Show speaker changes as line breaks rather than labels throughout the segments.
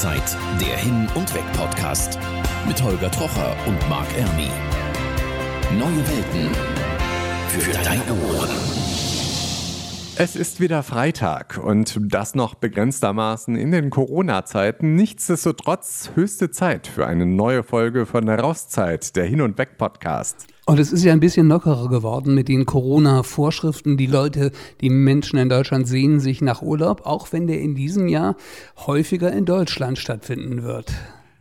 Rauszeit, der Hin- und Weg-Podcast. Mit Holger Trocher und Marc Ermi. Neue Welten für deine Ohren.
Es ist wieder Freitag und das noch begrenztermaßen in den Corona-Zeiten. Nichtsdestotrotz höchste Zeit für eine neue Folge von der Rauszeit, der Hin- und Weg-Podcast.
Und es ist ja ein bisschen lockerer geworden mit den Corona-Vorschriften. Die Leute, die Menschen in Deutschland sehnen sich nach Urlaub, auch wenn der in diesem Jahr häufiger in Deutschland stattfinden wird.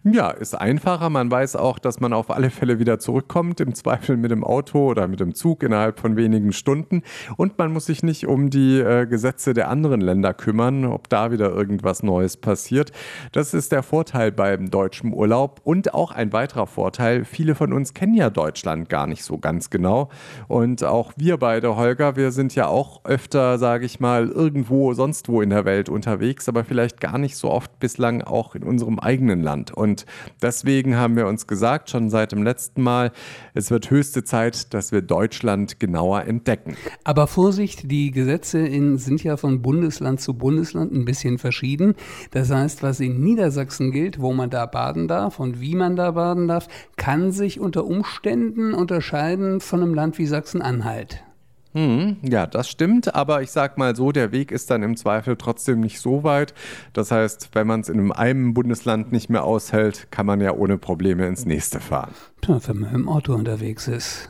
Ja, ist einfacher. Man weiß auch, dass man auf alle Fälle wieder zurückkommt, im Zweifel mit dem Auto oder mit dem Zug innerhalb von wenigen Stunden. Und man muss sich nicht um die äh, Gesetze der anderen Länder kümmern, ob da wieder irgendwas Neues passiert. Das ist der Vorteil beim deutschen Urlaub. Und auch ein weiterer Vorteil, viele von uns kennen ja Deutschland gar nicht so ganz genau. Und auch wir beide, Holger, wir sind ja auch öfter, sage ich mal, irgendwo sonst wo in der Welt unterwegs, aber vielleicht gar nicht so oft bislang auch in unserem eigenen Land. Und und deswegen haben wir uns gesagt, schon seit dem letzten Mal, es wird höchste Zeit, dass wir Deutschland genauer entdecken.
Aber Vorsicht, die Gesetze in, sind ja von Bundesland zu Bundesland ein bisschen verschieden. Das heißt, was in Niedersachsen gilt, wo man da baden darf und wie man da baden darf, kann sich unter Umständen unterscheiden von einem Land wie Sachsen-Anhalt.
Hm, ja, das stimmt, aber ich sag mal so, der Weg ist dann im Zweifel trotzdem nicht so weit. Das heißt, wenn man es in einem Bundesland nicht mehr aushält, kann man ja ohne Probleme ins nächste fahren.
Tja, wenn man im Auto unterwegs ist.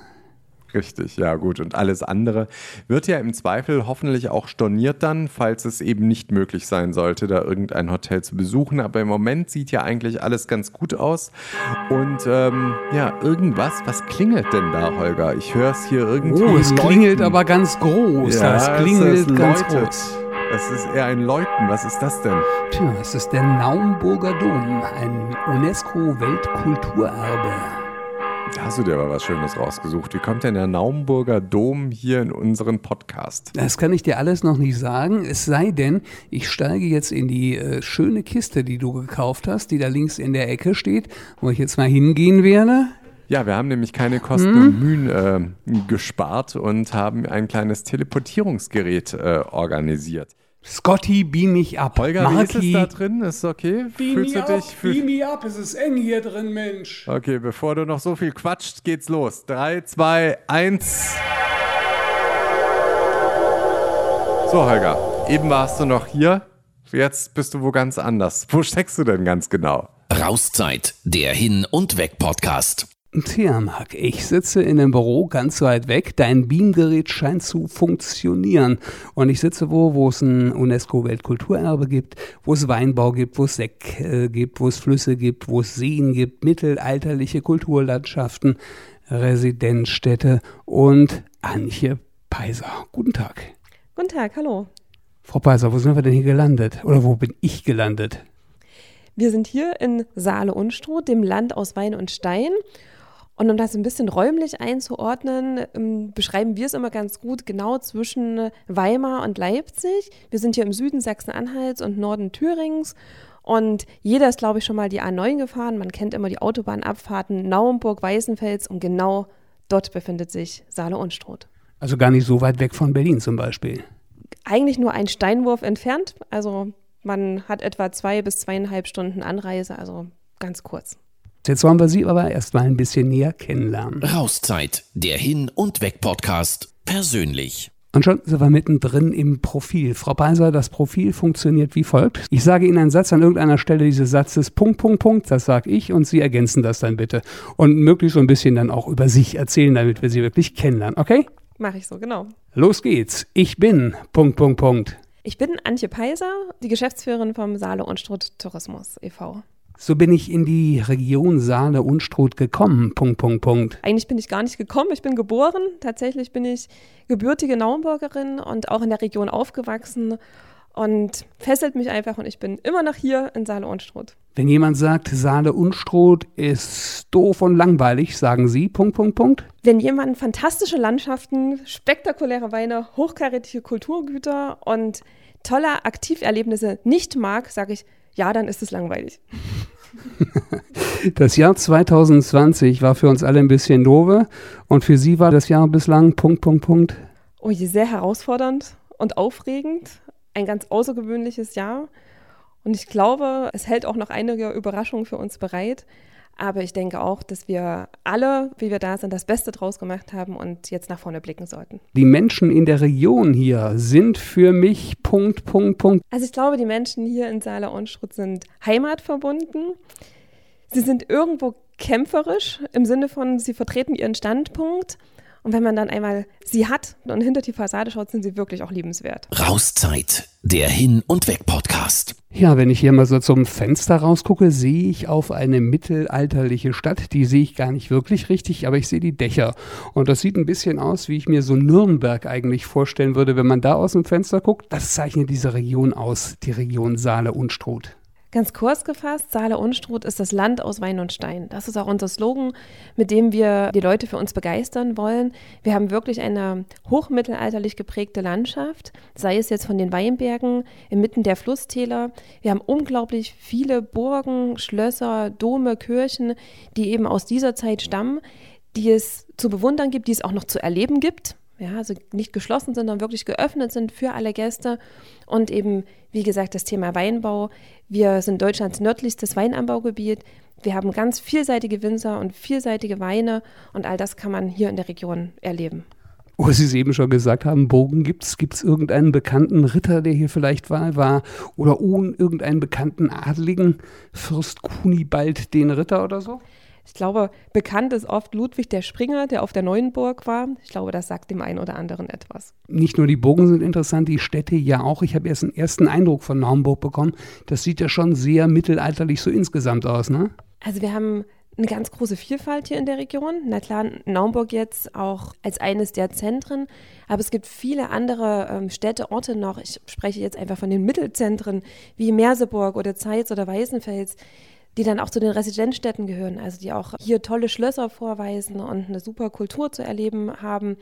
Richtig, ja gut. Und alles andere wird ja im Zweifel hoffentlich auch storniert dann, falls es eben nicht möglich sein sollte, da irgendein Hotel zu besuchen. Aber im Moment sieht ja eigentlich alles ganz gut aus. Und ähm, ja, irgendwas, was klingelt denn da, Holger? Ich höre es hier irgendwie.
Oh, es klingelt aber ganz groß.
Ja,
das klingelt
es
ganz
läutet.
groß.
Es ist eher ein Läuten. Was ist das denn?
Tja, es ist der Naumburger Dom, ein UNESCO-Weltkulturerbe.
Da hast du dir aber was Schönes rausgesucht. Wie kommt denn der Naumburger Dom hier in unseren Podcast?
Das kann ich dir alles noch nicht sagen, es sei denn, ich steige jetzt in die äh, schöne Kiste, die du gekauft hast, die da links in der Ecke steht, wo ich jetzt mal hingehen werde.
Ja, wir haben nämlich keine Kosten und Mühen äh, gespart und haben ein kleines Teleportierungsgerät äh, organisiert.
Scotty, beam mich ab.
Holger, wie ist es da drin? Ist okay? Fühlst du dich? Fühl
mich ab, es ist eng hier drin, Mensch.
okay, bevor du noch so viel quatscht, geht's los. Drei, zwei, eins. So, Holger, eben warst du noch hier. Jetzt bist du wo ganz anders. Wo steckst du denn ganz genau?
Rauszeit, der Hin- und Weg-Podcast.
Tja, Marc, ich sitze in einem Büro ganz weit weg. Dein Beamgerät scheint zu funktionieren. Und ich sitze wo, wo es ein UNESCO-Weltkulturerbe gibt, wo es Weinbau gibt, wo es Sekt äh, gibt, wo es Flüsse gibt, wo es Seen gibt, mittelalterliche Kulturlandschaften, Residenzstädte und Antje Peiser. Guten Tag.
Guten Tag, hallo.
Frau Peiser, wo sind wir denn hier gelandet? Oder wo bin ich gelandet?
Wir sind hier in Saale-Unstrut, dem Land aus Wein und Stein. Und um das ein bisschen räumlich einzuordnen, ähm, beschreiben wir es immer ganz gut, genau zwischen Weimar und Leipzig. Wir sind hier im Süden Sachsen-Anhalts und Norden Thürings. Und jeder ist, glaube ich, schon mal die A9 gefahren. Man kennt immer die Autobahnabfahrten Naumburg, Weißenfels und genau dort befindet sich Saale-Unstrut.
Also gar nicht so weit weg von Berlin zum Beispiel.
Eigentlich nur ein Steinwurf entfernt. Also man hat etwa zwei bis zweieinhalb Stunden Anreise, also ganz kurz.
Jetzt wollen wir Sie aber erstmal ein bisschen näher kennenlernen.
Rauszeit, der Hin- und Weg-Podcast. Persönlich.
Und schon sind wir mittendrin im Profil. Frau Peiser, das Profil funktioniert wie folgt. Ich sage Ihnen einen Satz an irgendeiner Stelle dieses Satzes, Punkt, Punkt, Punkt, das sage ich und Sie ergänzen das dann bitte. Und möglichst so ein bisschen dann auch über sich erzählen, damit wir Sie wirklich kennenlernen, okay?
Mache ich so, genau.
Los geht's. Ich bin, Punkt, Punkt, Punkt.
Ich bin Antje Peiser, die Geschäftsführerin vom Saale Unstrut Tourismus e.V.
So bin ich in die Region Saale-Unstrut gekommen, Punkt, Punkt, Punkt.
Eigentlich bin ich gar nicht gekommen, ich bin geboren. Tatsächlich bin ich gebürtige Naumburgerin und auch in der Region aufgewachsen und fesselt mich einfach und ich bin immer noch hier in Saale Unstrut.
Wenn jemand sagt, Saale-Unstrut ist doof und langweilig, sagen Sie, Punkt, Punkt, Punkt.
Wenn jemand fantastische Landschaften, spektakuläre Weine, hochkarätige Kulturgüter und tolle Aktiverlebnisse nicht mag, sage ich, ja, dann ist es langweilig.
Das Jahr 2020 war für uns alle ein bisschen doofe und für Sie war das Jahr bislang Punkt, Punkt, Punkt.
Oh je, sehr herausfordernd und aufregend. Ein ganz außergewöhnliches Jahr. Und ich glaube, es hält auch noch einige Überraschungen für uns bereit. Aber ich denke auch, dass wir alle, wie wir da sind, das Beste draus gemacht haben und jetzt nach vorne blicken sollten.
Die Menschen in der Region hier sind für mich Punkt, Punkt, Punkt.
Also ich glaube, die Menschen hier in Saale-Unstrut sind heimatverbunden. Sie sind irgendwo kämpferisch im Sinne von, sie vertreten ihren Standpunkt. Und wenn man dann einmal sie hat und hinter die Fassade schaut, sind sie wirklich auch liebenswert.
Rauszeit, der Hin- und Weg-Podcast.
Ja, wenn ich hier mal so zum Fenster rausgucke, sehe ich auf eine mittelalterliche Stadt. Die sehe ich gar nicht wirklich richtig, aber ich sehe die Dächer. Und das sieht ein bisschen aus, wie ich mir so Nürnberg eigentlich vorstellen würde, wenn man da aus dem Fenster guckt. Das zeichnet diese Region aus, die Region Saale-Unstrut.
Ganz kurz gefasst, Saale-Unstrut ist das Land aus Wein und Stein. Das ist auch unser Slogan, mit dem wir die Leute für uns begeistern wollen. Wir haben wirklich eine hochmittelalterlich geprägte Landschaft, sei es jetzt von den Weinbergen inmitten der Flusstäler. Wir haben unglaublich viele Burgen, Schlösser, Dome, Kirchen, die eben aus dieser Zeit stammen, die es zu bewundern gibt, die es auch noch zu erleben gibt ja, also nicht geschlossen, sondern wirklich geöffnet sind für alle Gäste. Und eben, wie gesagt, das Thema Weinbau. Wir sind Deutschlands nördlichstes Weinanbaugebiet. Wir haben ganz vielseitige Winzer und vielseitige Weine und all das kann man hier in der Region erleben.
Wo Sie es eben schon gesagt haben, Bogen gibt es. Gibt es irgendeinen bekannten Ritter, der hier vielleicht war, war oder ohne irgendeinen bekannten Adligen, Fürst Kunibald den Ritter oder so?
Ich glaube, bekannt ist oft Ludwig der Springer, der auf der Neuenburg war. Ich glaube, das sagt dem einen oder anderen etwas.
Nicht nur die Burgen sind interessant, die Städte ja auch. Ich habe erst einen ersten Eindruck von Naumburg bekommen. Das sieht ja schon sehr mittelalterlich so insgesamt aus, ne?
Also wir haben eine ganz große Vielfalt hier in der Region. Na klar, Naumburg jetzt auch als eines der Zentren, aber es gibt viele andere ähm, Städte, Orte noch. Ich spreche jetzt einfach von den Mittelzentren wie Merseburg oder Zeitz oder Weißenfels, die dann auch zu den Residenzstädten gehören, also die auch hier tolle Schlösser vorweisen und eine super Kultur zu erleben haben.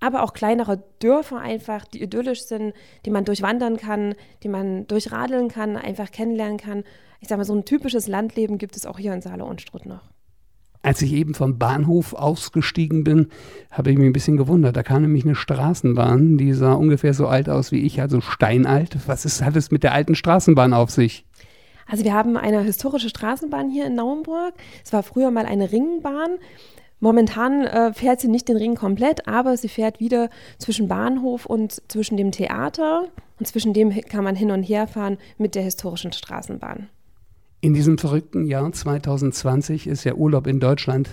Aber auch kleinere Dörfer einfach, die idyllisch sind, die man durchwandern kann, die man durchradeln kann, einfach kennenlernen kann. Ich sage mal, so ein typisches Landleben gibt es auch hier in Saale und Strutt noch.
Als ich eben vom Bahnhof ausgestiegen bin, habe ich mich ein bisschen gewundert. Da kam nämlich eine Straßenbahn, die sah ungefähr so alt aus wie ich, also steinalt. Was ist, hat es mit der alten Straßenbahn auf sich?
Also wir haben eine historische Straßenbahn hier in Naumburg. Es war früher mal eine Ringbahn. Momentan äh, fährt sie nicht den Ring komplett, aber sie fährt wieder zwischen Bahnhof und zwischen dem Theater. Und zwischen dem kann man hin und her fahren mit der historischen Straßenbahn.
In diesem verrückten Jahr 2020 ist ja Urlaub in Deutschland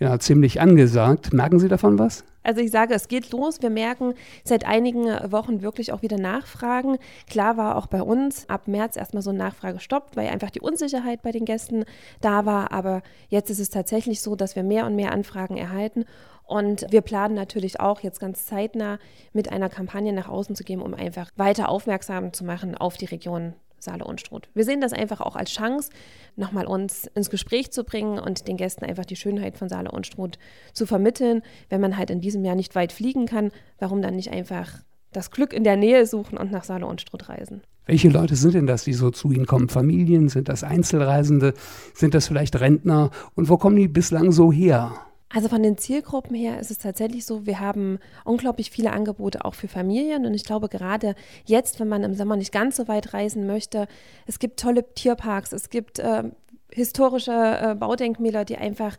ja ziemlich angesagt. Merken Sie davon was?
Also ich sage, es geht los. Wir merken seit einigen Wochen wirklich auch wieder Nachfragen. Klar war auch bei uns ab März erstmal so ein Nachfragestopp, weil einfach die Unsicherheit bei den Gästen da war. Aber jetzt ist es tatsächlich so, dass wir mehr und mehr Anfragen erhalten. Und wir planen natürlich auch jetzt ganz zeitnah mit einer Kampagne nach außen zu gehen, um einfach weiter aufmerksam zu machen auf die Region Saale Unstrut. Wir sehen das einfach auch als Chance, nochmal uns ins Gespräch zu bringen und den Gästen einfach die Schönheit von Saale Unstrut zu vermitteln. Wenn man halt in diesem Jahr nicht weit fliegen kann, warum dann nicht einfach das Glück in der Nähe suchen und nach Saale Unstrut reisen?
Welche Leute sind denn das, die so zu Ihnen kommen? Familien? Sind das Einzelreisende? Sind das vielleicht Rentner? Und wo kommen die bislang so her?
Also von den Zielgruppen her ist es tatsächlich so, wir haben unglaublich viele Angebote auch für Familien und ich glaube gerade jetzt, wenn man im Sommer nicht ganz so weit reisen möchte, es gibt tolle Tierparks, es gibt äh, historische äh, Baudenkmäler, die einfach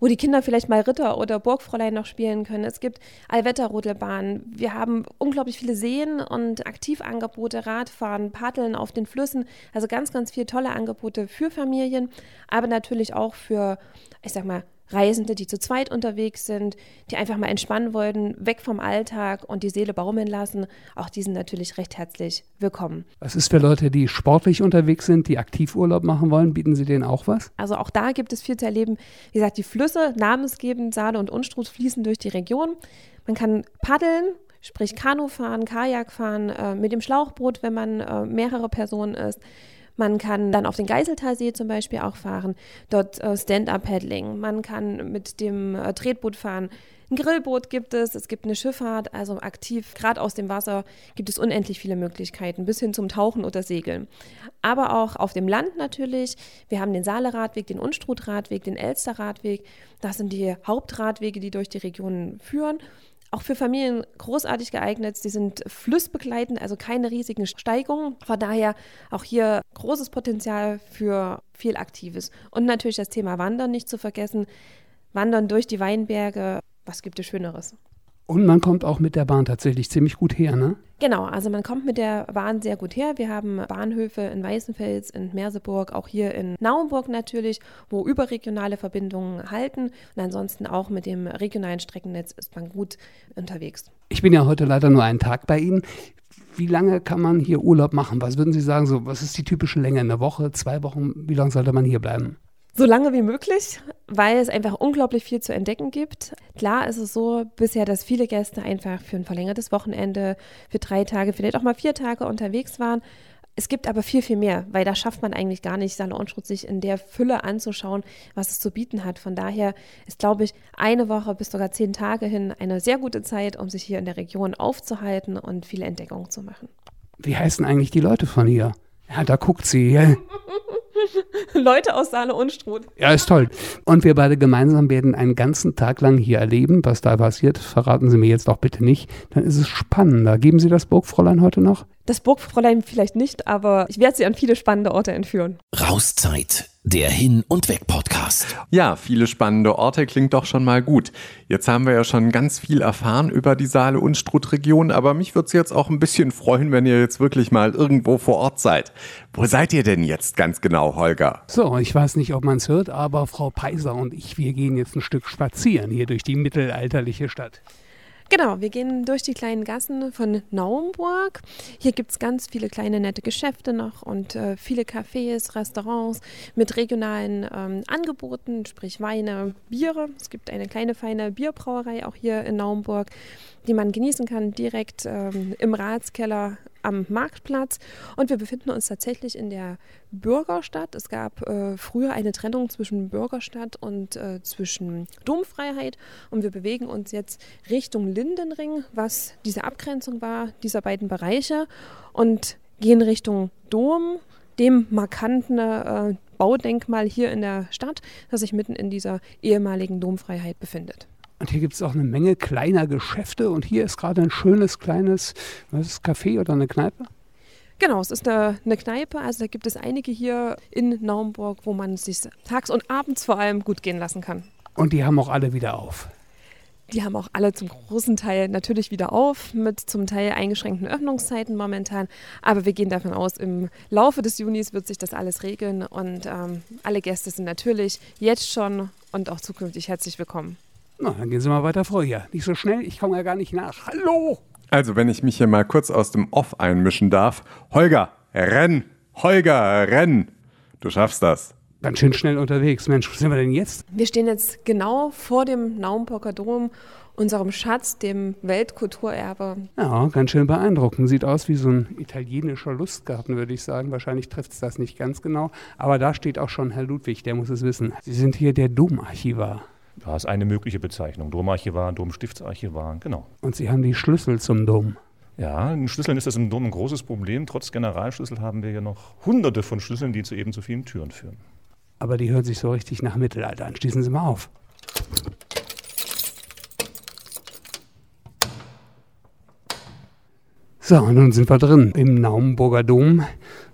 wo die Kinder vielleicht mal Ritter oder Burgfräulein noch spielen können. Es gibt Allwetterrodelbahnen. Wir haben unglaublich viele Seen und Aktivangebote, Radfahren, Paddeln auf den Flüssen. Also ganz, ganz viele tolle Angebote für Familien, aber natürlich auch für, ich sag mal, Reisende, die zu zweit unterwegs sind, die einfach mal entspannen wollten, weg vom Alltag und die Seele baumeln lassen, auch die sind natürlich recht herzlich willkommen.
Was ist für Leute, die sportlich unterwegs sind, die Aktivurlaub machen wollen? Bieten Sie denen auch was?
Also auch da gibt es viel zu erleben. Wie gesagt, die Flüsse, namensgebend Saale und Unstrut, fließen durch die Region. Man kann paddeln, sprich Kanu fahren, Kajak fahren, äh, mit dem Schlauchboot, wenn man äh, mehrere Personen ist. Man kann dann auf den Geiseltalsee zum Beispiel auch fahren, dort äh, Stand-up-Paddling. Man kann mit dem äh, Tretboot fahren. Ein Grillboot gibt es, es gibt eine Schifffahrt, also aktiv, gerade aus dem Wasser gibt es unendlich viele Möglichkeiten, bis hin zum Tauchen oder Segeln. Aber auch auf dem Land natürlich. Wir haben den Saale-Radweg, den Unstrut-Radweg, den Elster-Radweg. Das sind die Hauptradwege, die durch die Region führen. Auch für Familien großartig geeignet. Sie sind flussbegleitend, also keine riesigen Steigungen. Von daher auch hier großes Potenzial für viel Aktives. Und natürlich das Thema Wandern nicht zu vergessen. Wandern durch die Weinberge, was gibt es Schöneres?
Und man kommt auch mit der Bahn tatsächlich ziemlich gut her, ne?
Genau, also man kommt mit der Bahn sehr gut her. Wir haben Bahnhöfe in Weißenfels, in Merseburg, auch hier in Naumburg natürlich, wo überregionale Verbindungen halten. Und ansonsten auch mit dem regionalen Streckennetz ist man gut unterwegs.
Ich bin ja heute leider nur einen Tag bei Ihnen. Wie lange kann man hier Urlaub machen? Was würden Sie sagen, so, was ist die typische Länge? Eine Woche, zwei Wochen? Wie lange sollte man hier bleiben?
So lange wie möglich, weil es einfach unglaublich viel zu entdecken gibt. Klar ist es so bisher, dass viele Gäste einfach für ein verlängertes Wochenende, für drei Tage, vielleicht auch mal vier Tage unterwegs waren. Es gibt aber viel, viel mehr, weil da schafft man eigentlich gar nicht, Saale Unstrut sich in der Fülle anzuschauen, was es zu bieten hat. Von daher ist, glaube ich, eine Woche bis sogar zehn Tage hin eine sehr gute Zeit, um sich hier in der Region aufzuhalten und viele Entdeckungen zu machen.
Wie heißen eigentlich die Leute von hier? Ja, da guckt sie.
Leute aus Saale Unstrut.
Ja, ist toll. Und wir beide gemeinsam werden einen ganzen Tag lang hier erleben, was da passiert. Verraten Sie mir jetzt auch bitte nicht. Dann ist es spannender. Geben Sie das Burgfräulein heute noch?
Das Burgfräulein vielleicht nicht, aber ich werde Sie an viele spannende Orte entführen.
Rauszeit, der Hin- und Weg-Podcast.
Ja, viele spannende Orte klingt doch schon mal gut. Jetzt haben wir ja schon ganz viel erfahren über die Saale- und Strutt-Region, aber mich würde es jetzt auch ein bisschen freuen, wenn ihr jetzt wirklich mal irgendwo vor Ort seid. Wo seid ihr denn jetzt ganz genau, Holger?
So, ich weiß nicht, ob man es hört, aber Frau Peiser und ich, wir gehen jetzt ein Stück spazieren hier durch die mittelalterliche Stadt.
Genau, wir gehen durch die kleinen Gassen von Naumburg. Hier gibt es ganz viele kleine nette Geschäfte noch und äh, viele Cafés, Restaurants mit regionalen ähm, Angeboten, sprich Weine, Biere. Es gibt eine kleine feine Bierbrauerei auch hier in Naumburg, die man genießen kann direkt ähm, im Ratskeller am Marktplatz. Und wir befinden uns tatsächlich in der Bürgerstadt. Es gab äh, früher eine Trennung zwischen Bürgerstadt und äh, zwischen Domfreiheit. Und wir bewegen uns jetzt Richtung Lindenring, was diese Abgrenzung war dieser beiden Bereiche. Und gehen Richtung Dom, dem markanten äh, Baudenkmal hier in der Stadt, das sich mitten in dieser ehemaligen Domfreiheit befindet.
Und hier gibt es auch eine Menge kleiner Geschäfte. Und hier ist gerade ein schönes kleines was ist, Café oder eine Kneipe.
Genau, es ist eine, eine, Kneipe. Also da gibt es einige hier in Naumburg, wo man sich tags und abends vor allem gut gehen lassen kann.
Und die haben auch alle wieder auf.
Die haben auch alle zum großen Teil natürlich wieder auf, mit zum Teil eingeschränkten Öffnungszeiten momentan. Aber wir gehen davon aus, im Laufe des Junis wird sich das alles regeln und ähm, alle Gäste sind natürlich jetzt schon und auch zukünftig herzlich willkommen.
Na, dann gehen Sie mal weiter vor hier. Nicht so schnell, ich komme ja gar nicht nach. Hallo!
Also, wenn ich mich hier mal kurz aus dem Off einmischen darf. Holger, renn! Holger, renn! Du schaffst das.
Ganz schön schnell unterwegs. Mensch, wo sind wir denn jetzt?
Wir stehen jetzt genau vor dem Naumburger Dom, unserem Schatz, dem Weltkulturerbe.
Ja, ganz schön beeindruckend. Sieht aus wie so ein italienischer Lustgarten, würde ich sagen. Wahrscheinlich trifft es das nicht ganz genau. Aber da steht auch schon Herr Ludwig, der muss es wissen. Sie sind hier der Domarchivar.
Da ist eine mögliche Bezeichnung. Domarchivar, Domstiftsarchivar, genau.
Und Sie haben die Schlüssel zum Dom.
Ja, in Schlüsseln ist das im Dom ein großes Problem. Trotz Generalschlüssel haben wir hier noch hunderte von Schlüsseln, die zu ebenso vielen Türen führen.
Aber die hören sich so richtig nach Mittelalter an. Schließen Sie mal auf. So, und nun sind wir drin im Naumburger Dom.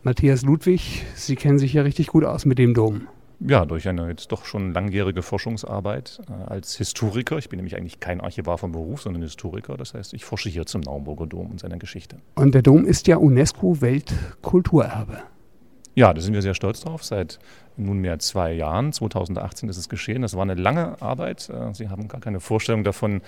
Matthias Ludwig, Sie kennen sich ja richtig gut aus mit dem Dom.
Ja, durch eine jetzt doch schon langjährige Forschungsarbeit äh, als Historiker. Ich bin nämlich eigentlich kein Archivar vom Beruf, sondern Historiker. Das heißt, ich forsche hier zum Naumburger Dom und seiner Geschichte.
Und der Dom ist ja UNESCO-Weltkulturerbe.
Ja, da sind wir sehr stolz drauf. Seit nunmehr zwei Jahren, 2018 ist es geschehen. Das war eine lange Arbeit. Äh, Sie haben gar keine Vorstellung davon,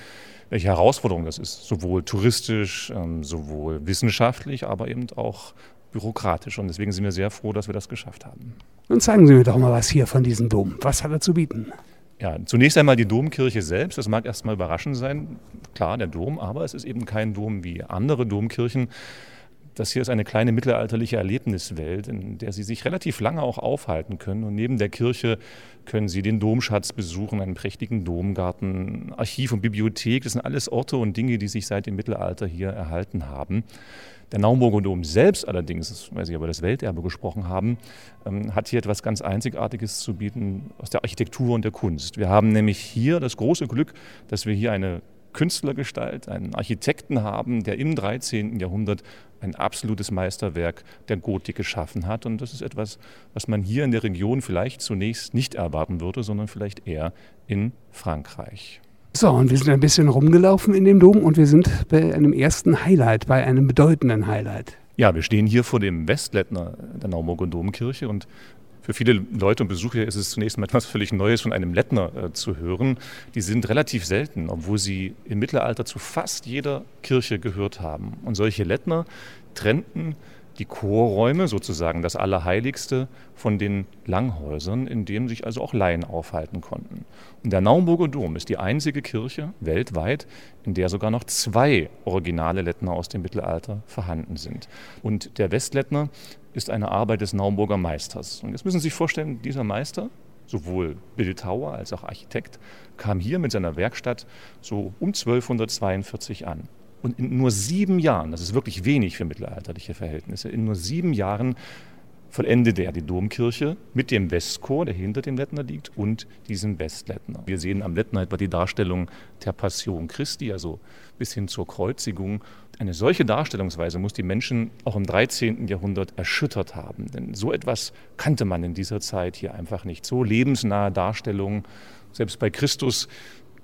welche Herausforderung das ist. Sowohl touristisch, ähm, sowohl wissenschaftlich, aber eben auch bürokratisch. Und deswegen sind wir sehr froh, dass wir das geschafft haben.
Nun zeigen Sie mir doch mal was hier von diesem Dom. Was hat er zu bieten?
Ja, zunächst einmal die Domkirche selbst. Das mag erstmal überraschend sein. Klar, der Dom, aber es ist eben kein Dom wie andere Domkirchen. Das hier ist eine kleine mittelalterliche Erlebniswelt, in der Sie sich relativ lange auch aufhalten können. Und neben der Kirche können Sie den Domschatz besuchen, einen prächtigen Domgarten, Archiv und Bibliothek. Das sind alles Orte und Dinge, die sich seit dem Mittelalter hier erhalten haben. Der Naumburger Dom selbst allerdings, weil Sie über das Welterbe gesprochen haben, ähm, hat hier etwas ganz Einzigartiges zu bieten aus der Architektur und der Kunst. Wir haben nämlich hier das große Glück, dass wir hier eine Künstlergestalt, einen Architekten haben, der im 13. Jahrhundert ein absolutes Meisterwerk der Gotik geschaffen hat. Und das ist etwas, was man hier in der Region vielleicht zunächst nicht erwarten würde, sondern vielleicht eher in Frankreich.
So, und wir sind ein bisschen rumgelaufen in dem Dom und wir sind bei einem ersten Highlight, bei einem bedeutenden Highlight.
Ja, wir stehen hier vor dem Westlettner der Naumburger Domkirche und für viele Leute und Besucher ist es zunächst mal etwas völlig Neues von einem Lettner äh, zu hören. Die sind relativ selten, obwohl sie im Mittelalter zu fast jeder Kirche gehört haben. Und solche Lettner trennten die Chorräume, sozusagen das Allerheiligste, von den Langhäusern, in denen sich also auch Laien aufhalten konnten. Und der Naumburger Dom ist die einzige Kirche weltweit, in der sogar noch zwei originale Lettner aus dem Mittelalter vorhanden sind. Und der Westlettner ist eine Arbeit des Naumburger Meisters. Und jetzt müssen Sie sich vorstellen, dieser Meister, sowohl Bildhauer als auch Architekt, kam hier mit seiner Werkstatt so um 1242 an. Und in nur sieben Jahren, das ist wirklich wenig für mittelalterliche Verhältnisse, in nur sieben Jahren vollendete er die Domkirche mit dem Westchor, der hinter dem Lettner liegt, und diesem Westlettner. Wir sehen am Lettner etwa die Darstellung der Passion Christi, also bis hin zur Kreuzigung. Eine solche Darstellungsweise muss die Menschen auch im 13. Jahrhundert erschüttert haben. Denn so etwas kannte man in dieser Zeit hier einfach nicht. So lebensnahe Darstellungen, selbst bei Christus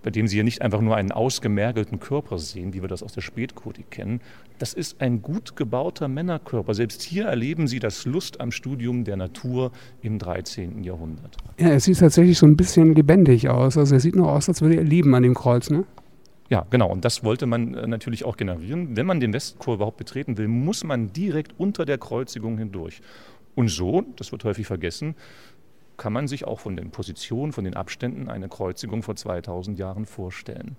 bei dem Sie ja nicht einfach nur einen ausgemergelten Körper sehen, wie wir das aus der Spätgotik kennen. Das ist ein gut gebauter Männerkörper. Selbst hier erleben Sie das Lust am Studium der Natur im 13. Jahrhundert.
Ja, er sieht tatsächlich so ein bisschen lebendig aus. Also er sieht nur aus, als würde er lieben an dem Kreuz, ne?
Ja, genau. Und das wollte man äh, natürlich auch generieren. Wenn man den Westchor überhaupt betreten will, muss man direkt unter der Kreuzigung hindurch. Und so, das wird häufig vergessen, kann man sich auch von den Positionen, von den Abständen eine Kreuzigung vor 2000 Jahren vorstellen.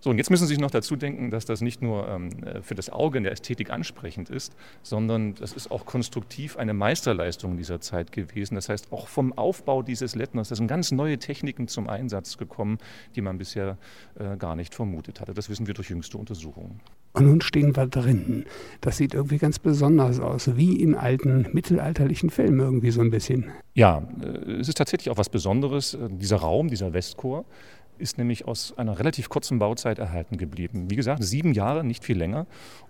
So, und jetzt müssen Sie sich noch dazu denken, dass das nicht nur ähm, für das Auge in der Ästhetik ansprechend ist, sondern das ist auch konstruktiv eine Meisterleistung dieser Zeit gewesen. Das heißt, auch vom Aufbau dieses Lettners, sind ganz neue Techniken zum Einsatz gekommen, die man bisher äh, gar nicht vermutet hatte. Das wissen wir durch jüngste Untersuchungen.
Und nun stehen wir drin. Das sieht irgendwie ganz besonders aus, wie in alten mittelalterlichen Filmen irgendwie so ein bisschen.
Ja, äh, es ist tatsächlich auch was Besonderes. Äh, dieser Raum, dieser Westchor, ist nämlich aus einer relativ kurzen Bauzeit erhalten geblieben. Wie gesagt, sieben Jahre, nicht viel länger.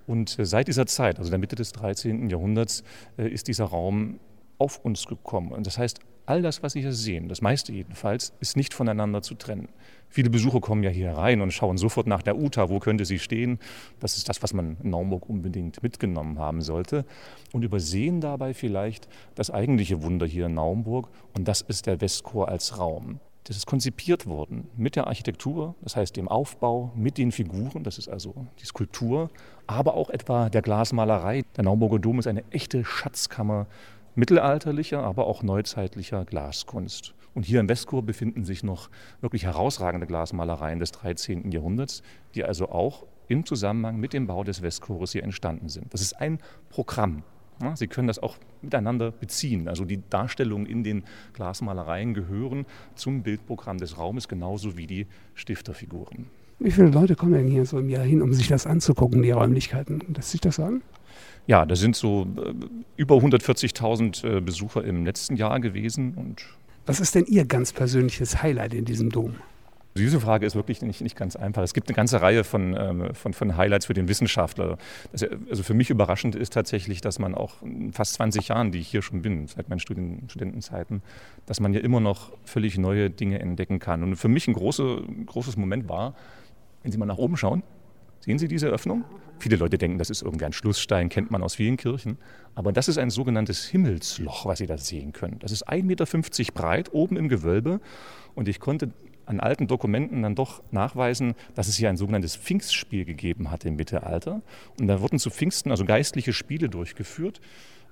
Und äh, seit dieser Zeit, also der Mitte des 13. Jahrhunderts, ist dieser Raum auf uns gekommen. Und das heißt, all das, was Sie hier sehen, das meiste jedenfalls, ist nicht voneinander zu trennen. Viele Besucher kommen ja hier rein und schauen sofort nach der Uta, wo könnte sie stehen. Das ist das, was man in Naumburg unbedingt mitgenommen haben sollte. Und übersehen dabei vielleicht das eigentliche Wunder hier in Naumburg. Und das ist der Westchor als Raum. Das ist konzipiert worden mit der Architektur, das heißt dem Aufbau, mit den Figuren, das ist also die Skulptur, aber auch etwa der Glasmalerei. Der Naumburger Dom ist eine echte Schatzkammer mittelalterlicher, aber auch neuzeitlicher Glaskunst. Und hier im Westchor befinden sich noch wirklich herausragende Glasmalereien des 13. Jahrhunderts, die also auch im Zusammenhang mit dem Bau des Westchores hier entstanden sind. Das ist ein Programm. Sie können das auch miteinander beziehen. Also die Darstellungen in den Glasmalereien gehören zum Bildprogramm des Raumes genauso wie die Stifterfiguren.
Wie viele Leute kommen denn hier so im Jahr hin, um sich das anzugucken, die Räumlichkeiten? Lässt sich das sagen?
Ja, das sind so äh, über 140.000 äh, Besucher im letzten Jahr gewesen. Und
Was ist denn Ihr ganz persönliches Highlight in diesem Dom?
Diese Frage ist wirklich nicht, nicht ganz einfach. Es gibt eine ganze Reihe von, ähm, von, von Highlights für den Wissenschaftler. Das, also für mich überraschend ist tatsächlich, dass man auch in fast 20 Jahren, die ich hier schon bin, seit meinen Studien, Studentenzeiten, dass man ja immer noch völlig neue Dinge entdecken kann. Und für mich ein große, großes Moment war, wenn Sie mal nach oben schauen, Sehen Sie diese Öffnung? Viele Leute denken, das ist irgendwie ein Schlussstein, kennt man aus vielen Kirchen. Aber das ist ein sogenanntes Himmelsloch, was Sie da sehen können. Das ist 1,50 Meter breit, oben im Gewölbe. Und ich konnte an alten Dokumenten dann doch nachweisen, dass es hier ein sogenanntes Pfingstspiel gegeben hat im Mittelalter. Und da wurden zu Pfingsten also geistliche Spiele durchgeführt.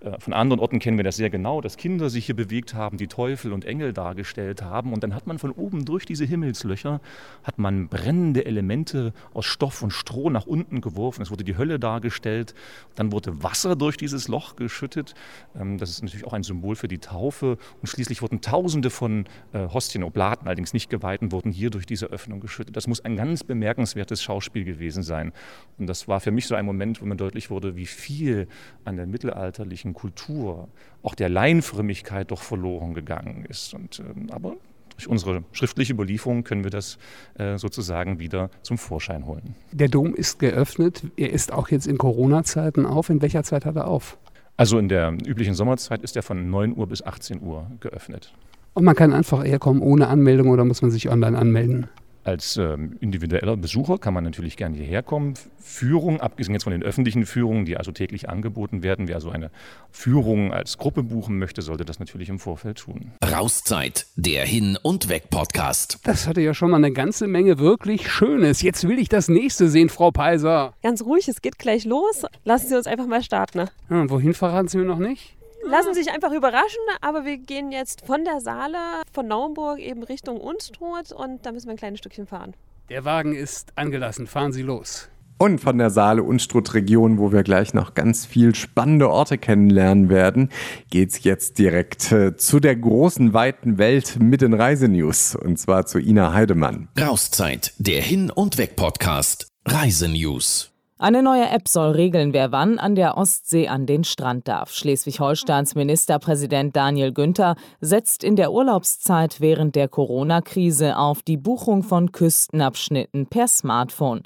Äh, von anderen Orten kennen wir das sehr genau, dass Kinder sich hier bewegt haben, die Teufel und Engel dargestellt haben. Und dann hat man von oben durch diese Himmelslöcher, hat man brennende Elemente aus Stoff und Stroh nach unten geworfen. Es wurde die Hölle dargestellt. Dann wurde Wasser durch dieses Loch geschüttet. Ähm, das ist natürlich auch ein Symbol für die Taufe. Und schließlich wurden Tausende von äh, Hostien, Oblaten, allerdings nicht geweihten, wurden hier durch diese Öffnung geschüttet. Das muss ein ganz bemerkenswertes Schauspiel gewesen sein. Und das war für mich so ein Moment, wo mir deutlich wurde, wie viel an der mittelalterlichen Kultur, auch der Leinfrömmigkeit doch verloren gegangen ist. Und, ähm, aber durch unsere schriftliche Überlieferung können wir das äh, sozusagen wieder zum Vorschein holen.
Der Dom ist geöffnet. Er ist auch jetzt in Corona-Zeiten auf. In welcher Zeit hat er auf?
Also in der üblichen Sommerzeit ist er von 9 Uhr bis 18 Uhr geöffnet.
Und man kann einfach herkommen ohne Anmeldung oder muss man sich online anmelden?
Als ähm, individueller Besucher kann man natürlich gerne hierher kommen. Führung, abgesehen jetzt von den öffentlichen Führungen, die also täglich angeboten werden, wer also eine Führung als Gruppe buchen möchte, sollte das natürlich im Vorfeld tun.
Rauszeit, der Hin- und Weg-Podcast.
Das hatte ja schon mal eine ganze Menge wirklich Schönes. Jetzt will ich das nächste sehen, Frau Peiser.
Ganz ruhig, es geht gleich los. Lassen Sie uns einfach mal starten.
Hm, wohin verraten Sie mir noch nicht?
Lassen Sie sich einfach überraschen, aber wir gehen jetzt von der Saale, von Naumburg eben Richtung Unstrut und da müssen wir ein kleines Stückchen fahren.
Der Wagen ist angelassen. Fahren Sie los.
Und von der Saale-Unstrut-Region, wo wir gleich noch ganz viel spannende Orte kennenlernen werden, geht's jetzt direkt äh, zu der großen, weiten Welt mit den Reisenews. Und zwar zu Ina Heidemann.
Rauszeit, der Hin- und Weg-Podcast. Reisenews.
Eine neue App soll regeln, wer wann an der Ostsee an den Strand darf. Schleswig-Holsteins Ministerpräsident Daniel Günther setzt in der Urlaubszeit während der Corona-Krise auf die Buchung von Küstenabschnitten per Smartphone.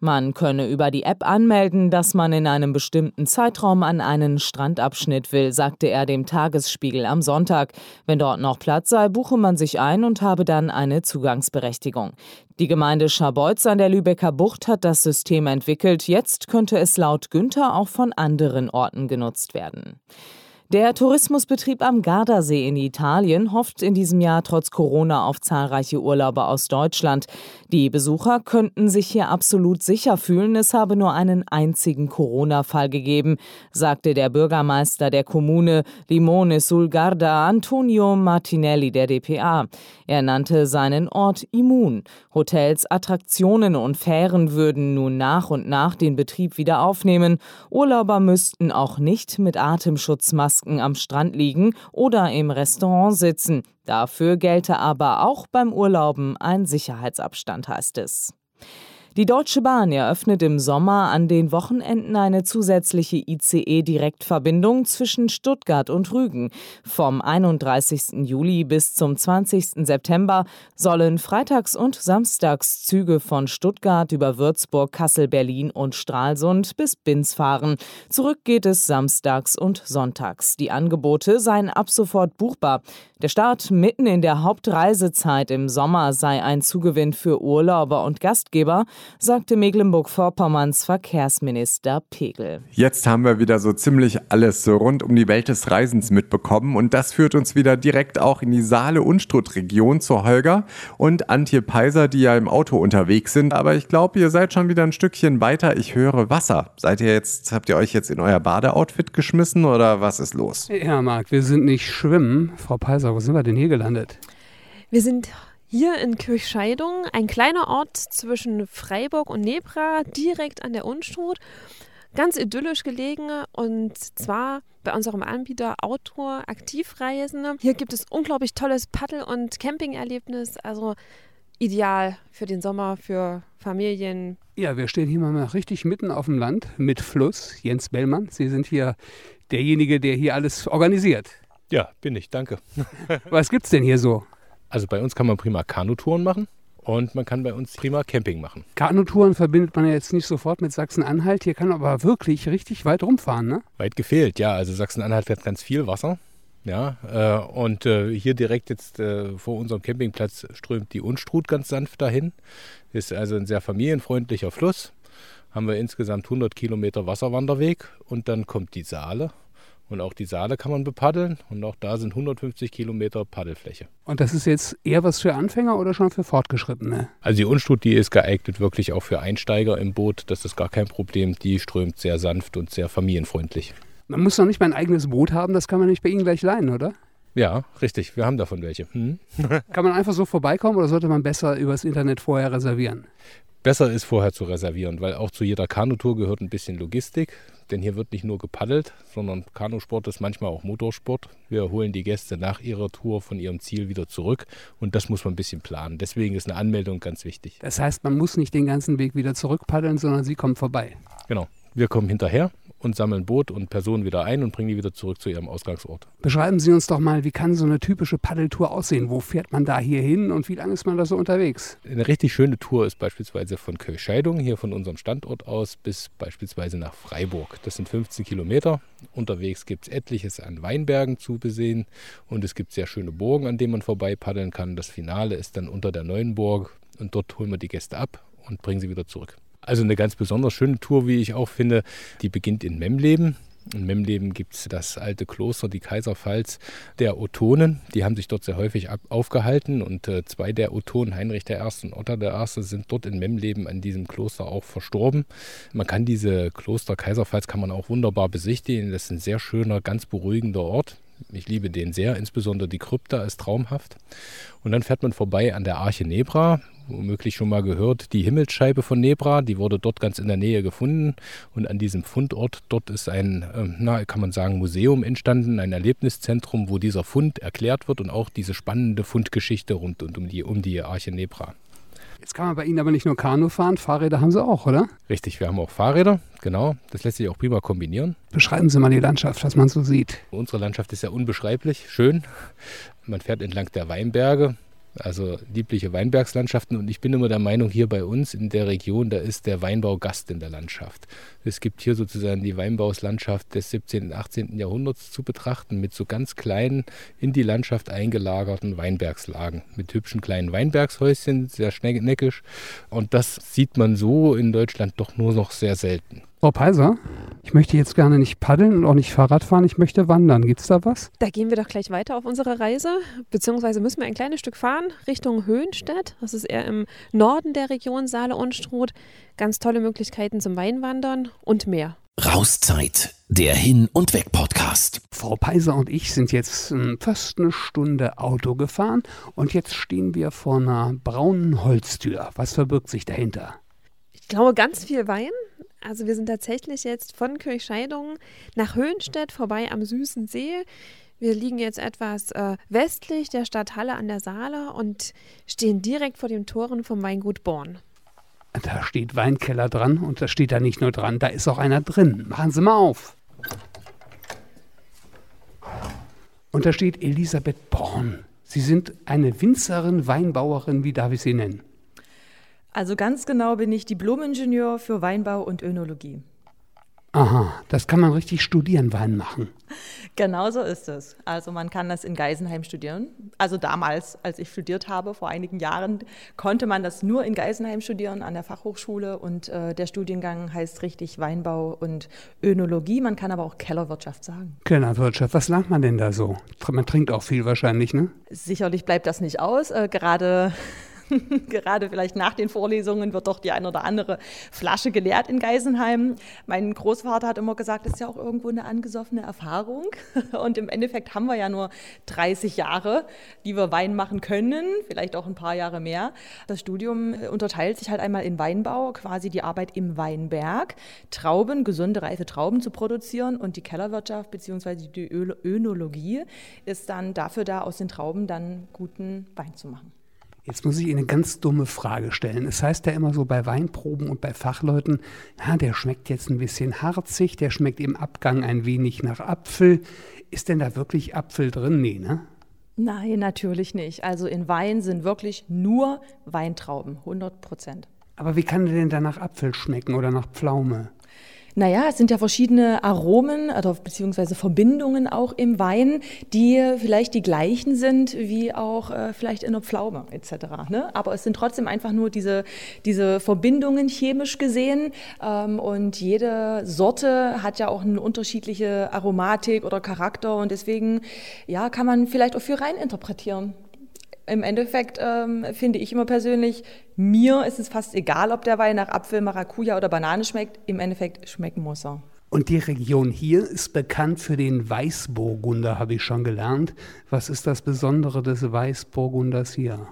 Man könne über die App anmelden, dass man in einem bestimmten Zeitraum an einen Strandabschnitt will, sagte er dem Tagesspiegel am Sonntag. Wenn dort noch Platz sei, buche man sich ein und habe dann eine Zugangsberechtigung. Die Gemeinde Scharbeutz an der Lübecker Bucht hat das System entwickelt. Jetzt könnte es laut Günther auch von anderen Orten genutzt werden. Der Tourismusbetrieb am Gardasee in Italien hofft in diesem Jahr trotz Corona auf zahlreiche Urlauber aus Deutschland. Die Besucher könnten sich hier absolut sicher fühlen, es habe nur einen einzigen Corona-Fall gegeben, sagte der Bürgermeister der Kommune Limone sul Garda Antonio Martinelli der DPA. Er nannte seinen Ort immun. Hotels, Attraktionen und Fähren würden nun nach und nach den Betrieb wieder aufnehmen. Urlauber müssten auch nicht mit Atemschutzmasken am Strand liegen oder im Restaurant sitzen. Dafür gelte aber auch beim Urlauben ein Sicherheitsabstand, heißt es. Die Deutsche Bahn eröffnet im Sommer an den Wochenenden eine zusätzliche ICE-Direktverbindung zwischen Stuttgart und Rügen. Vom 31. Juli bis zum 20. September sollen Freitags- und Samstagszüge von Stuttgart über Würzburg, Kassel, Berlin und Stralsund bis Binz fahren. Zurück geht es samstags und sonntags. Die Angebote seien ab sofort buchbar. Der Start mitten in der Hauptreisezeit im Sommer sei ein Zugewinn für Urlauber und Gastgeber sagte Mecklenburg-Vorpommerns Verkehrsminister Pegel.
Jetzt haben wir wieder so ziemlich alles rund um die Welt des Reisens mitbekommen und das führt uns wieder direkt auch in die Saale-Unstrut-Region zu Holger und Antje Peiser, die ja im Auto unterwegs sind. Aber ich glaube, ihr seid schon wieder ein Stückchen weiter. Ich höre Wasser. Seid ihr jetzt, habt ihr euch jetzt in euer Badeoutfit geschmissen oder was ist los?
Ja, Marc, wir sind nicht schwimmen. Frau Peiser, wo sind wir denn hier gelandet?
Wir sind hier in Kirchscheidung, ein kleiner Ort zwischen Freiburg und Nebra, direkt an der Unstrut. Ganz idyllisch gelegen und zwar bei unserem Anbieter Outdoor Aktivreisen. Hier gibt es unglaublich tolles Paddel- und Campingerlebnis, also ideal für den Sommer, für Familien.
Ja, wir stehen hier mal richtig mitten auf dem Land mit Fluss. Jens Bellmann, Sie sind hier derjenige, der hier alles organisiert.
Ja, bin ich, danke.
Was gibt's denn hier so?
Also bei uns kann man prima Kanutouren machen und man kann bei uns prima Camping machen.
Kanutouren verbindet man ja jetzt nicht sofort mit Sachsen-Anhalt. Hier kann aber wirklich richtig weit rumfahren, ne?
Weit gefehlt, ja. Also Sachsen-Anhalt fährt ganz viel Wasser. Ja, äh, und äh, hier direkt jetzt äh, vor unserem Campingplatz strömt die Unstrut ganz sanft dahin. Ist also ein sehr familienfreundlicher Fluss. Haben wir insgesamt 100 Kilometer Wasserwanderweg und dann kommt die Saale. Und auch die Saale kann man bepaddeln und auch da sind 150 Kilometer Paddelfläche.
Und das ist jetzt eher was für Anfänger oder schon für Fortgeschrittene?
Also die Unstrut, die ist geeignet wirklich auch für Einsteiger im Boot. Das ist gar kein Problem. Die strömt sehr sanft und sehr familienfreundlich.
Man muss noch nicht mal ein eigenes Boot haben, das kann man nicht bei Ihnen gleich leihen, oder?
Ja, richtig. Wir haben davon welche. Hm.
Kann man einfach so vorbeikommen oder sollte man besser übers Internet vorher reservieren?
Besser ist vorher zu reservieren, weil auch zu jeder Kanutour gehört ein bisschen Logistik. Denn hier wird nicht nur gepaddelt, sondern Kanusport ist manchmal auch Motorsport. Wir holen die Gäste nach ihrer Tour von ihrem Ziel wieder zurück und das muss man ein bisschen planen. Deswegen ist eine Anmeldung ganz wichtig.
Das heißt, man muss nicht den ganzen Weg wieder zurückpaddeln, sondern Sie kommen vorbei.
Genau. Wir kommen hinterher und sammeln Boot und Personen wieder ein und bringen die wieder zurück zu ihrem Ausgangsort.
Beschreiben Sie uns doch mal, wie kann so eine typische Paddeltour aussehen? Wo fährt man da hier hin und wie lange ist man da so unterwegs?
Eine richtig schöne Tour ist beispielsweise von Kirchscheidung, hier von unserem Standort aus, bis beispielsweise nach Freiburg. Das sind 15 Kilometer. Unterwegs gibt es etliches an Weinbergen zu besehen und es gibt sehr schöne Burgen, an denen man vorbei paddeln kann. Das Finale ist dann unter der Neuenburg und dort holen wir die Gäste ab und bringen sie wieder zurück. Also eine ganz besonders schöne Tour, wie ich auch finde, die beginnt in Memleben. In Memleben gibt es das alte Kloster, die Kaiserpfalz der Ottonen. Die haben sich dort sehr häufig aufgehalten und äh, zwei der Ottonen, Heinrich I. und Otter I., sind dort in Memleben an diesem Kloster auch verstorben. Man kann diese Kloster Kaiserpfalz kann man auch wunderbar besichtigen. Das ist ein sehr schöner, ganz beruhigender Ort. Ich liebe den sehr, insbesondere die Krypta ist traumhaft. Und dann fährt man vorbei an der Arche Nebra, womöglich schon mal gehört, die Himmelsscheibe von Nebra, die wurde dort ganz in der Nähe gefunden. Und an diesem Fundort, dort ist ein, ähm, na, kann man sagen, Museum entstanden, ein Erlebniszentrum, wo dieser Fund erklärt wird und auch diese spannende Fundgeschichte rund und um die, um die Arche Nebra.
Jetzt kann man bei Ihnen aber nicht nur Kanu fahren, Fahrräder haben Sie auch, oder?
Richtig, wir haben auch Fahrräder, genau. Das lässt sich auch prima kombinieren.
Beschreiben Sie mal die Landschaft, was man so sieht.
Unsere Landschaft ist ja unbeschreiblich, schön. Man fährt entlang der Weinberge, also liebliche Weinbergslandschaften. Und ich bin immer der Meinung, hier bei uns in der Region, da ist der Weinbau Gast in der Landschaft. Es gibt hier sozusagen die Weinbauslandschaft des 17. und 18. Jahrhunderts zu betrachten, mit so ganz kleinen, in die Landschaft eingelagerten Weinbergslagen, mit hübschen kleinen Weinbergshäuschen, sehr schneckisch. Und das sieht man so in Deutschland doch nur noch sehr selten.
Frau Peiser, ich möchte jetzt gerne nicht paddeln und auch nicht Fahrrad fahren, ich möchte wandern. Gibt es da was?
Da gehen wir doch gleich weiter auf unserer Reise, beziehungsweise müssen wir ein kleines Stück fahren Richtung Höhenstedt. Das ist eher im Norden der Region Saale-Unstrut. Ganz tolle Möglichkeiten zum Weinwandern und mehr.
Rauszeit, der Hin- und Weg-Podcast.
Frau Peiser und ich sind jetzt hm, fast eine Stunde Auto gefahren und jetzt stehen wir vor einer braunen Holztür. Was verbirgt sich dahinter?
Ich glaube, ganz viel Wein. Also wir sind tatsächlich jetzt von Kirchscheidungen nach Höhenstedt vorbei am Süßen See. Wir liegen jetzt etwas äh, westlich der Stadt Halle an der Saale und stehen direkt vor den Toren vom Weingut Born.
Da steht Weinkeller dran und da steht da nicht nur dran, da ist auch einer drin. Machen Sie mal auf. Und da steht Elisabeth Born. Sie sind eine Winzerin, Weinbauerin, wie darf ich Sie nennen?
Also ganz genau bin ich Diplom-Ingenieur für Weinbau und Önologie.
Aha, das kann man richtig studieren, Wein machen.
Genau so ist es. Also man kann das in Geisenheim studieren. Also damals, als ich studiert habe, vor einigen Jahren, konnte man das nur in Geisenheim studieren an der Fachhochschule und äh, der Studiengang heißt richtig Weinbau und Önologie. Man kann aber auch Kellerwirtschaft sagen.
Kellerwirtschaft, was lernt man denn da so? Man trinkt auch viel wahrscheinlich, ne?
Sicherlich bleibt das nicht aus. Äh, gerade Gerade vielleicht nach den Vorlesungen wird doch die ein oder andere Flasche geleert in Geisenheim. Mein Großvater hat immer gesagt, das ist ja auch irgendwo eine angesoffene Erfahrung. Und im Endeffekt haben wir ja nur 30 Jahre, die wir Wein machen können, vielleicht auch ein paar Jahre mehr. Das Studium unterteilt sich halt einmal in Weinbau, quasi die Arbeit im Weinberg, Trauben, gesunde, reife Trauben zu produzieren und die Kellerwirtschaft bzw. die Önologie ist dann dafür da, aus den Trauben dann guten Wein zu machen.
Jetzt muss ich Ihnen eine ganz dumme Frage stellen. Es heißt ja immer so bei Weinproben und bei Fachleuten, na, der schmeckt jetzt ein bisschen harzig, der schmeckt im Abgang ein wenig nach Apfel. Ist denn da wirklich Apfel drin? Nee, ne?
Nein, natürlich nicht. Also in Wein sind wirklich nur Weintrauben, 100 Prozent.
Aber wie kann der denn da nach Apfel schmecken oder nach Pflaume?
Naja, es sind ja verschiedene Aromen oder beziehungsweise Verbindungen auch im Wein, die vielleicht die gleichen sind wie auch äh, vielleicht in der Pflaume etc. Ne? Aber es sind trotzdem einfach nur diese, diese Verbindungen chemisch gesehen ähm, und jede Sorte hat ja auch eine unterschiedliche Aromatik oder Charakter und deswegen ja, kann man vielleicht auch viel rein interpretieren im Endeffekt ähm, finde ich immer persönlich, mir ist es fast egal, ob der Wein nach Apfel, Maracuja oder Banane schmeckt. Im Endeffekt schmecken muss er.
Und die Region hier ist bekannt für den Weißburgunder, habe ich schon gelernt. Was ist das Besondere des Weißburgunders hier?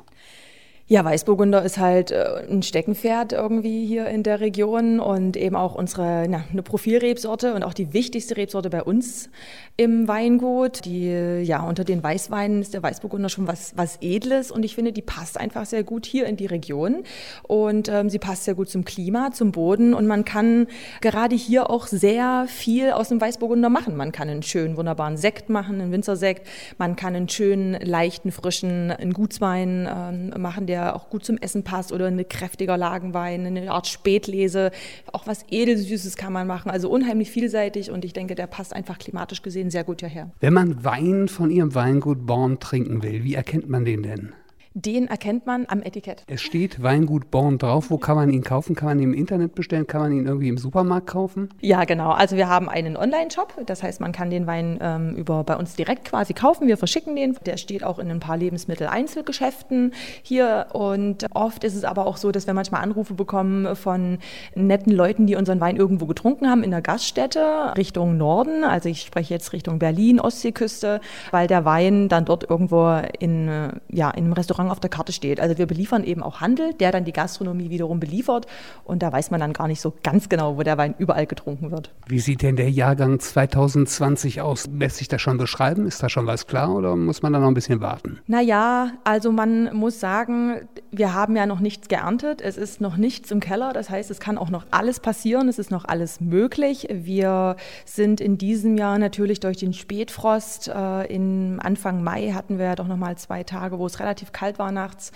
Ja, Weißburgunder ist halt äh, ein Steckenpferd irgendwie hier in der Region und eben auch unsere na, eine Profilrebsorte und auch die wichtigste Rebsorte bei uns im Weingut. Die ja unter den Weißweinen ist der Weißburgunder schon was was Edles und ich finde, die passt einfach sehr gut hier in die Region und ähm, sie passt sehr gut zum Klima, zum Boden und man kann gerade hier auch sehr viel aus dem Weißburgunder machen. Man kann einen schönen wunderbaren Sekt machen, einen Winzersekt. Man kann einen schönen leichten frischen einen Gutswein ähm, machen, der der auch gut zum Essen passt oder ein kräftiger Lagenwein, eine Art Spätlese. Auch was Edelsüßes kann man machen. Also unheimlich vielseitig und ich denke, der passt einfach klimatisch gesehen sehr gut hierher.
Wenn man Wein von Ihrem Weingut Born trinken will, wie erkennt man den denn?
Den erkennt man am Etikett.
Es steht Weingut Born drauf. Wo kann man ihn kaufen? Kann man ihn im Internet bestellen? Kann man ihn irgendwie im Supermarkt kaufen?
Ja, genau. Also wir haben einen Online-Shop. Das heißt, man kann den Wein ähm, über bei uns direkt quasi kaufen. Wir verschicken den. Der steht auch in ein paar Lebensmitteleinzelgeschäften hier. Und oft ist es aber auch so, dass wir manchmal Anrufe bekommen von netten Leuten, die unseren Wein irgendwo getrunken haben in der Gaststätte Richtung Norden. Also ich spreche jetzt Richtung Berlin, Ostseeküste, weil der Wein dann dort irgendwo in, äh, ja, in einem Restaurant Restaurant auf der Karte steht. Also wir beliefern eben auch Handel, der dann die Gastronomie wiederum beliefert und da weiß man dann gar nicht so ganz genau, wo der Wein überall getrunken wird.
Wie sieht denn der Jahrgang 2020 aus? Lässt sich das schon beschreiben? Ist da schon was klar oder muss man da noch ein bisschen warten?
Naja, also man muss sagen, wir haben ja noch nichts geerntet. Es ist noch nichts im Keller. Das heißt, es kann auch noch alles passieren. Es ist noch alles möglich. Wir sind in diesem Jahr natürlich durch den Spätfrost. Äh, in Anfang Mai hatten wir ja doch noch mal zwei Tage, wo es relativ kalt kalt war nachts.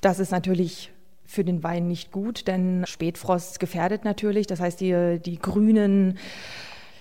Das ist natürlich für den Wein nicht gut, denn Spätfrost gefährdet natürlich. Das heißt, die, die grünen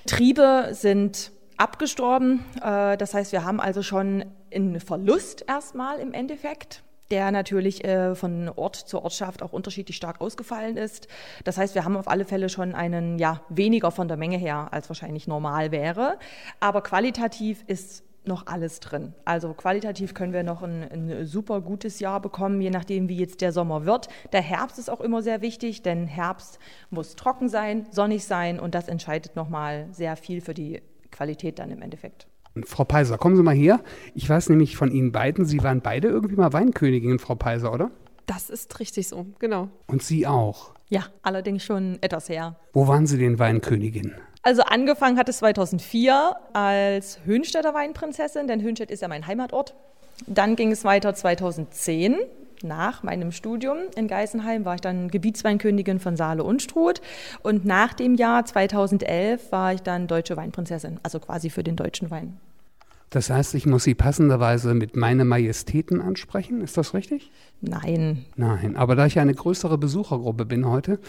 Triebe sind abgestorben. Äh, das heißt, wir haben also schon einen Verlust erstmal im Endeffekt der natürlich äh, von Ort zu Ortschaft auch unterschiedlich stark ausgefallen ist. Das heißt, wir haben auf alle Fälle schon einen, ja, weniger von der Menge her, als wahrscheinlich normal wäre. Aber qualitativ ist noch alles drin. Also qualitativ können wir noch ein, ein, super gutes Jahr bekommen, je nachdem, wie jetzt der Sommer wird. Der Herbst ist auch immer sehr wichtig, denn Herbst muss trocken sein, sonnig sein und das entscheidet nochmal sehr viel für die Qualität dann im Endeffekt.
Frau Peiser, kommen Sie mal hier. Ich weiß nämlich von Ihnen beiden, Sie waren beide irgendwie mal Weinkönigin, Frau Peiser, oder?
Das ist richtig so, genau.
Und Sie auch?
Ja, allerdings schon etwas her.
Wo waren Sie denn Weinkönigin?
Also angefangen hat es 2004 als Höhnstädter Weinprinzessin, denn Höhnstedt ist ja mein Heimatort. Dann ging es weiter 2010. Nach meinem Studium in Geisenheim war ich dann Gebietsweinkönigin von Saale und Struth. Und nach dem Jahr 2011 war ich dann deutsche Weinprinzessin, also quasi für den deutschen Wein.
Das heißt, ich muss Sie passenderweise mit meine Majestäten ansprechen, ist das richtig?
Nein.
Nein, aber da ich eine größere Besuchergruppe bin heute,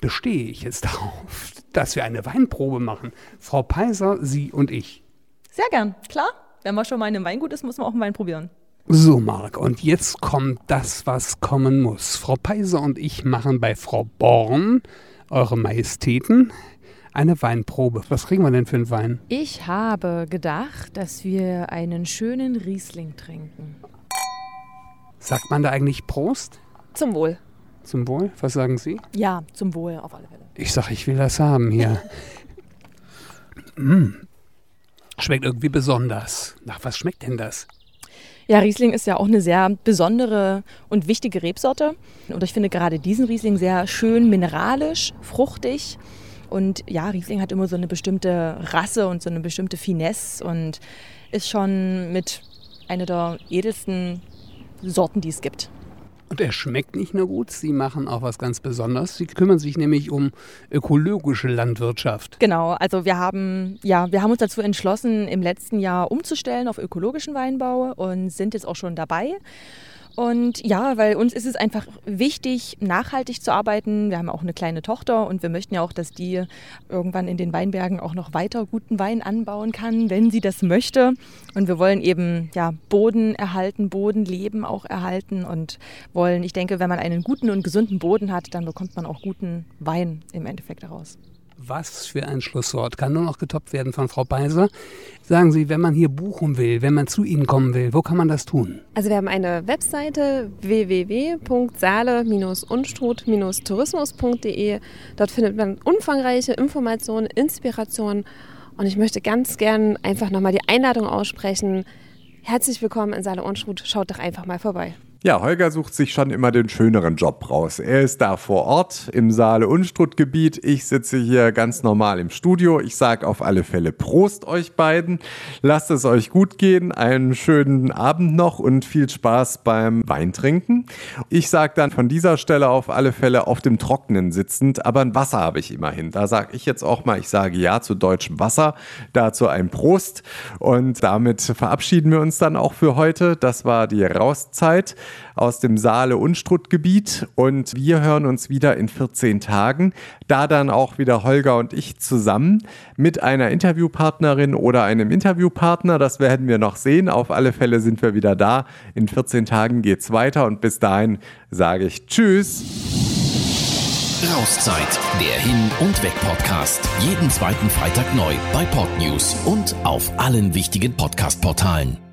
bestehe ich jetzt darauf, dass wir eine Weinprobe machen. Frau Peiser, Sie und ich.
Sehr gern, klar. Wenn man schon mal in einem Weingut ist, muss man auch einen Wein probieren.
So, Marc, und jetzt kommt das, was kommen muss. Frau Peiser und ich machen bei Frau Born, Eure Majestäten, eine Weinprobe. Was kriegen wir denn für einen Wein?
Ich habe gedacht, dass wir einen schönen Riesling trinken.
Sagt man da eigentlich Prost?
Zum Wohl.
Zum Wohl? Was sagen Sie?
Ja, zum Wohl auf alle Fälle.
Ich sag, ich will das haben hier. mm. Schmeckt irgendwie besonders. Nach was schmeckt denn das?
Ja, Riesling ist ja auch eine sehr besondere und wichtige Rebsorte. Und ich finde gerade diesen Riesling sehr schön mineralisch, fruchtig. Und ja, Riesling hat immer so eine bestimmte Rasse und so eine bestimmte Finesse und ist schon mit einer der edelsten Sorten, die es gibt.
Und er schmeckt nicht nur gut, Sie machen auch was ganz Besonderes. Sie kümmern sich nämlich um ökologische Landwirtschaft.
Genau, also wir haben, ja, wir haben uns dazu entschlossen, im letzten Jahr umzustellen auf ökologischen Weinbau und sind jetzt auch schon dabei. Und ja, weil uns ist es einfach wichtig, nachhaltig zu arbeiten. Wir haben auch eine kleine Tochter und wir möchten ja auch, dass die irgendwann in den Weinbergen auch noch weiter guten Wein anbauen kann, wenn sie das möchte. Und wir wollen eben ja Boden erhalten, Bodenleben auch erhalten und wollen, ich denke, wenn man einen guten und gesunden Boden hat, dann bekommt man auch guten Wein im Endeffekt daraus.
Was für ein Schlusswort. Kann nur noch getoppt werden von Frau Beiser. Sagen Sie, wenn man hier buchen will, wenn man zu Ihnen kommen will, wo kann man das tun?
Also wir haben eine Webseite www.saale-unstrut-tourismus.de. Dort findet man umfangreiche Informationen, Inspirationen. Und ich möchte ganz gern einfach nochmal die Einladung aussprechen. Herzlich willkommen in Saale Unstrut. Schaut doch einfach mal vorbei.
Ja, Holger sucht sich schon immer den schöneren Job raus. Er ist da vor Ort im Saale-Unstrut-Gebiet. Ich sitze hier ganz normal im Studio. Ich sage auf alle Fälle Prost euch beiden. Lasst es euch gut gehen. Einen schönen Abend noch und viel Spaß beim Weintrinken. Ich sage dann von dieser Stelle auf alle Fälle auf dem Trockenen sitzend, aber ein Wasser habe ich immerhin. Da sage ich jetzt auch mal, ich sage ja zu deutschem Wasser. Dazu ein Prost. Und damit verabschieden wir uns dann auch für heute. Das war die Rauszeit aus dem Saale-Unstrut-Gebiet und wir hören uns wieder in 14 Tagen. Da dann auch wieder Holger und ich zusammen mit einer Interviewpartnerin oder einem Interviewpartner. Das werden wir noch sehen. Auf alle Fälle sind wir wieder da. In 14 Tagen geht es weiter und bis dahin sage ich Tschüss.
Rauszeit, der Hin- und Weg-Podcast. Jeden zweiten Freitag neu bei Podnews und auf allen wichtigen Podcast-Portalen.